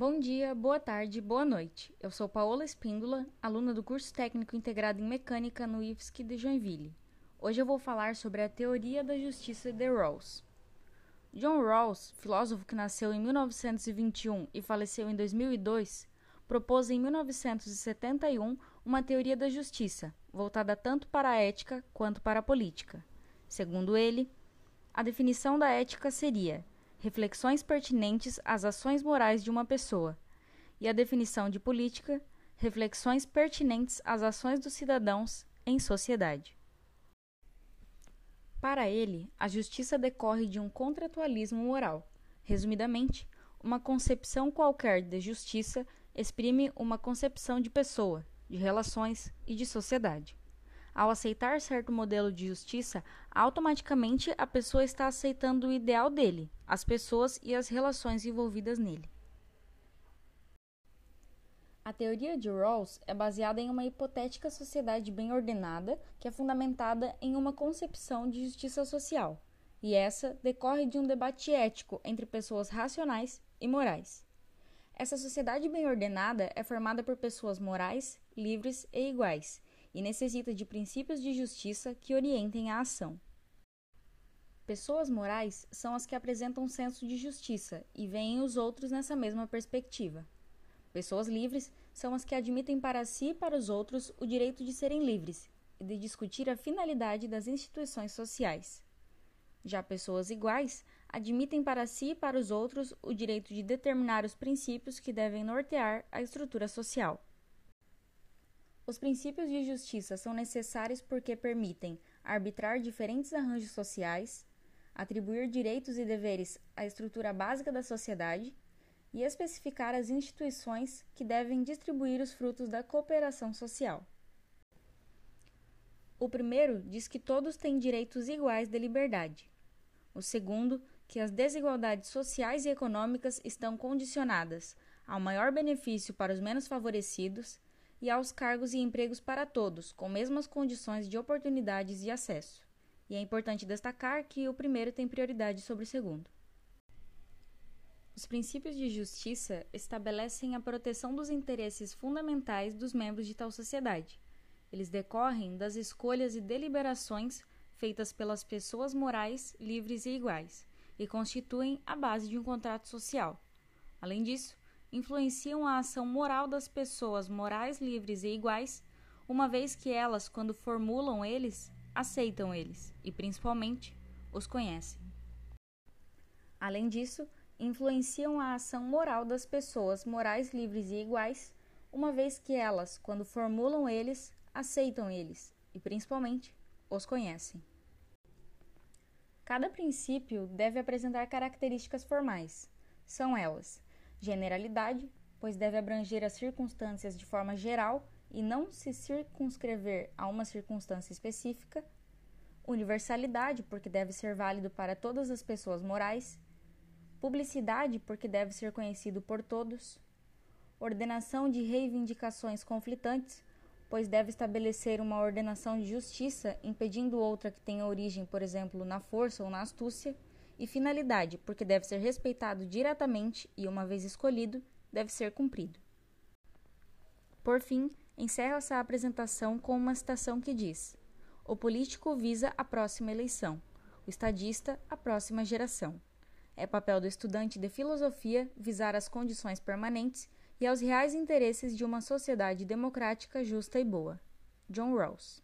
Bom dia, boa tarde, boa noite. Eu sou Paola Espíndola, aluna do curso técnico integrado em mecânica no IFSC de Joinville. Hoje eu vou falar sobre a teoria da justiça de Rawls. John Rawls, filósofo que nasceu em 1921 e faleceu em 2002, propôs em 1971 uma teoria da justiça, voltada tanto para a ética quanto para a política. Segundo ele, a definição da ética seria reflexões pertinentes às ações morais de uma pessoa, e a definição de política, reflexões pertinentes às ações dos cidadãos em sociedade. Para ele, a justiça decorre de um contratualismo moral. Resumidamente, uma concepção qualquer de justiça exprime uma concepção de pessoa, de relações e de sociedade. Ao aceitar certo modelo de justiça, automaticamente a pessoa está aceitando o ideal dele, as pessoas e as relações envolvidas nele. A teoria de Rawls é baseada em uma hipotética sociedade bem ordenada que é fundamentada em uma concepção de justiça social, e essa decorre de um debate ético entre pessoas racionais e morais. Essa sociedade bem ordenada é formada por pessoas morais, livres e iguais, e necessita de princípios de justiça que orientem a ação. Pessoas morais são as que apresentam senso de justiça e veem os outros nessa mesma perspectiva. Pessoas livres são as que admitem para si e para os outros o direito de serem livres e de discutir a finalidade das instituições sociais. Já pessoas iguais admitem para si e para os outros o direito de determinar os princípios que devem nortear a estrutura social. Os princípios de justiça são necessários porque permitem arbitrar diferentes arranjos sociais, atribuir direitos e deveres à estrutura básica da sociedade e especificar as instituições que devem distribuir os frutos da cooperação social. O primeiro diz que todos têm direitos iguais de liberdade. O segundo, que as desigualdades sociais e econômicas estão condicionadas ao maior benefício para os menos favorecidos e aos cargos e empregos para todos, com mesmas condições de oportunidades e acesso. E é importante destacar que o primeiro tem prioridade sobre o segundo. Os princípios de justiça estabelecem a proteção dos interesses fundamentais dos membros de tal sociedade. Eles decorrem das escolhas e deliberações feitas pelas pessoas morais, livres e iguais, e constituem a base de um contrato social. Além disso, influenciam a ação moral das pessoas morais, livres e iguais, uma vez que elas, quando formulam eles, aceitam eles e, principalmente, os conhecem. Além disso, influenciam a ação moral das pessoas morais livres e iguais, uma vez que elas, quando formulam eles, aceitam eles e, principalmente, os conhecem. Cada princípio deve apresentar características formais. São elas: generalidade, pois deve abranger as circunstâncias de forma geral e não se circunscrever a uma circunstância específica, universalidade, porque deve ser válido para todas as pessoas morais, publicidade, porque deve ser conhecido por todos, ordenação de reivindicações conflitantes, pois deve estabelecer uma ordenação de justiça, impedindo outra que tenha origem, por exemplo, na força ou na astúcia, e finalidade, porque deve ser respeitado diretamente e, uma vez escolhido, deve ser cumprido. Por fim, encerra-se a apresentação com uma citação que diz: O político visa a próxima eleição, o estadista a próxima geração. É papel do estudante de filosofia visar as condições permanentes e aos reais interesses de uma sociedade democrática justa e boa. John Rawls